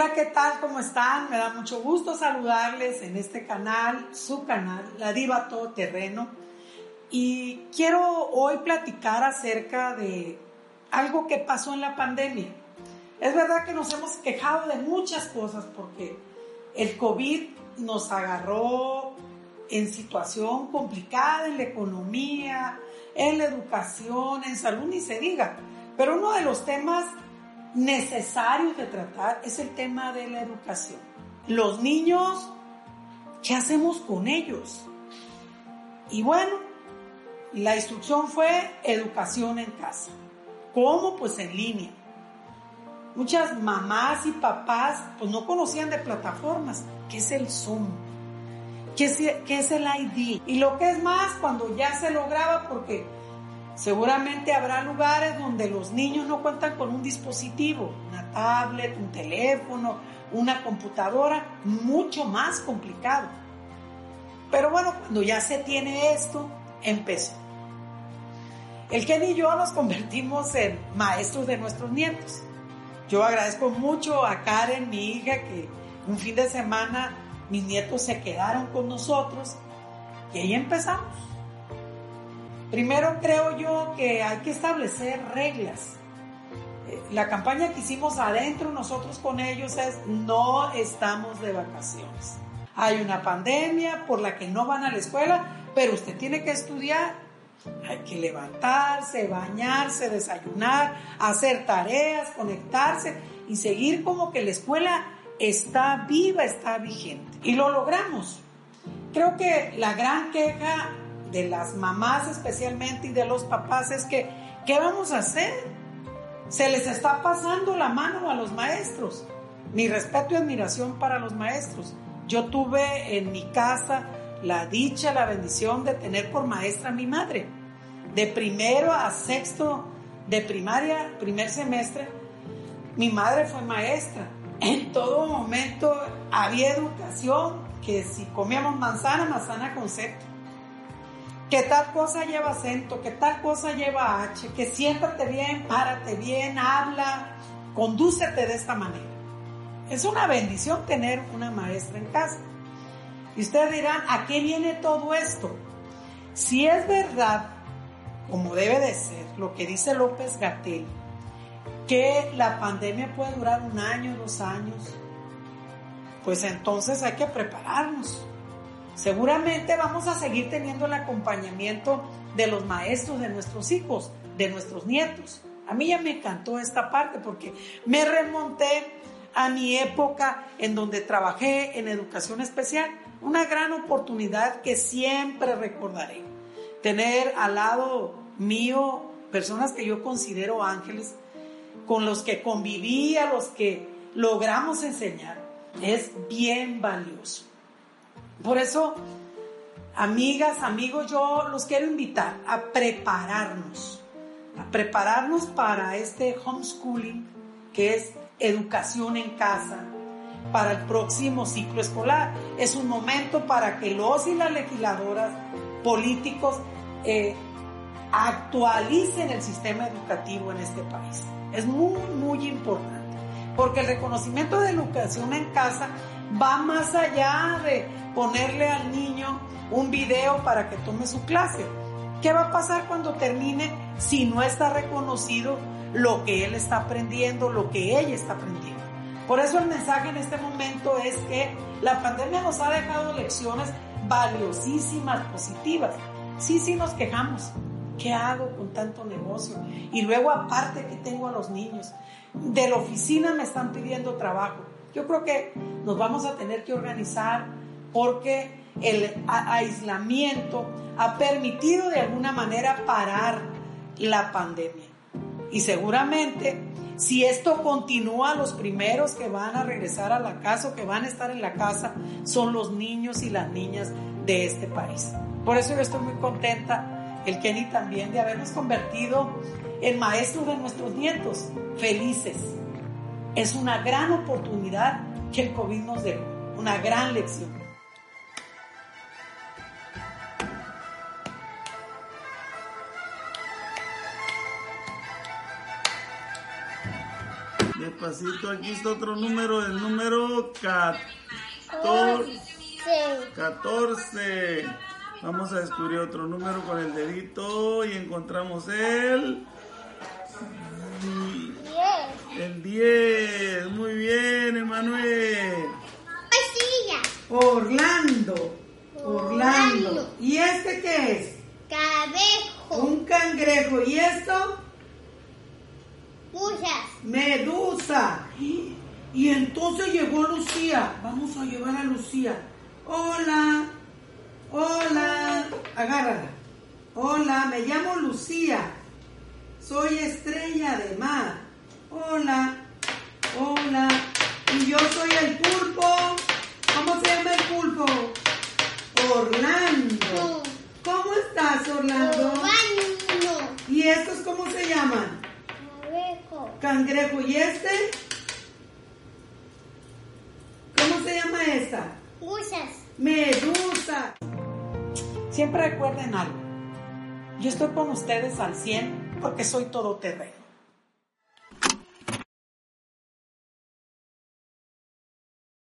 Hola, ¿qué tal? ¿Cómo están? Me da mucho gusto saludarles en este canal, su canal, La Diva Terreno. Y quiero hoy platicar acerca de algo que pasó en la pandemia. Es verdad que nos hemos quejado de muchas cosas porque el COVID nos agarró en situación complicada en la economía, en la educación, en salud, ni se diga. Pero uno de los temas necesarios de tratar es el tema de la educación. Los niños, ¿qué hacemos con ellos? Y bueno, la instrucción fue educación en casa. ¿Cómo? Pues en línea. Muchas mamás y papás pues no conocían de plataformas. ¿Qué es el Zoom? ¿Qué es, ¿Qué es el ID? Y lo que es más, cuando ya se lograba, porque seguramente habrá lugares donde los niños no cuentan con un dispositivo, una tablet, un teléfono, una computadora, mucho más complicado. Pero bueno, cuando ya se tiene esto, empezó. El Ken y yo nos convertimos en maestros de nuestros nietos. Yo agradezco mucho a Karen, mi hija, que un fin de semana mis nietos se quedaron con nosotros y ahí empezamos. Primero creo yo que hay que establecer reglas. Eh, la campaña que hicimos adentro nosotros con ellos es no estamos de vacaciones. Hay una pandemia por la que no van a la escuela, pero usted tiene que estudiar hay que levantarse, bañarse, desayunar, hacer tareas, conectarse y seguir como que la escuela está viva, está vigente. Y lo logramos. Creo que la gran queja de las mamás especialmente y de los papás es que, ¿qué vamos a hacer? Se les está pasando la mano a los maestros. Mi respeto y admiración para los maestros. Yo tuve en mi casa la dicha, la bendición de tener por maestra a mi madre. De primero a sexto de primaria, primer semestre, mi madre fue maestra. En todo momento había educación, que si comíamos manzana, manzana con seto. Que tal cosa lleva acento, que tal cosa lleva H, que siéntate bien, párate bien, habla, condúcete de esta manera. Es una bendición tener una maestra en casa. Y ustedes dirán, ¿a qué viene todo esto? Si es verdad, como debe de ser, lo que dice López Gatel, que la pandemia puede durar un año, dos años, pues entonces hay que prepararnos. Seguramente vamos a seguir teniendo el acompañamiento de los maestros de nuestros hijos, de nuestros nietos. A mí ya me encantó esta parte porque me remonté a mi época en donde trabajé en educación especial una gran oportunidad que siempre recordaré. Tener al lado mío personas que yo considero ángeles, con los que conviví, a los que logramos enseñar, es bien valioso. Por eso, amigas, amigos, yo los quiero invitar a prepararnos, a prepararnos para este homeschooling, que es educación en casa, para el próximo ciclo escolar. Es un momento para que los y las legisladoras políticos eh, actualicen el sistema educativo en este país. Es muy, muy importante, porque el reconocimiento de educación en casa va más allá de ponerle al niño un video para que tome su clase. ¿Qué va a pasar cuando termine si no está reconocido lo que él está aprendiendo, lo que ella está aprendiendo? Por eso el mensaje en este momento es que la pandemia nos ha dejado lecciones valiosísimas, positivas. Sí, sí nos quejamos. ¿Qué hago con tanto negocio? Y luego aparte que tengo a los niños. De la oficina me están pidiendo trabajo. Yo creo que nos vamos a tener que organizar porque el aislamiento ha permitido de alguna manera parar la pandemia. Y seguramente si esto continúa, los primeros que van a regresar a la casa o que van a estar en la casa son los niños y las niñas de este país. Por eso yo estoy muy contenta, el Kenny también, de habernos convertido en maestros de nuestros nietos, felices. Es una gran oportunidad que el COVID nos dejó, una gran lección. Despacito, aquí está otro número, el número 14. 14. Vamos a descubrir otro número con el dedito y encontramos el... El 10. Muy bien, Emanuel. Orlando. Orlando. ¿Y este qué es? Cangrejo. Un cangrejo. ¿Y esto? Musas. Medusa. Y entonces llegó Lucía. Vamos a llevar a Lucía. Hola. Hola. Agárrala. Hola, me llamo Lucía. Soy estrella de mar. Hola. Hola. Y yo soy el pulpo. ¿Cómo se llama el pulpo? Orlando. ¿Cómo estás, Orlando? Orlando. ¿Y estos cómo se llaman? Cangrejo. Cangrejo. ¿Y este? ¿Cómo se llama esta? Musas. Medusa. Siempre recuerden algo. Yo estoy con ustedes al 100 porque soy todoterreno.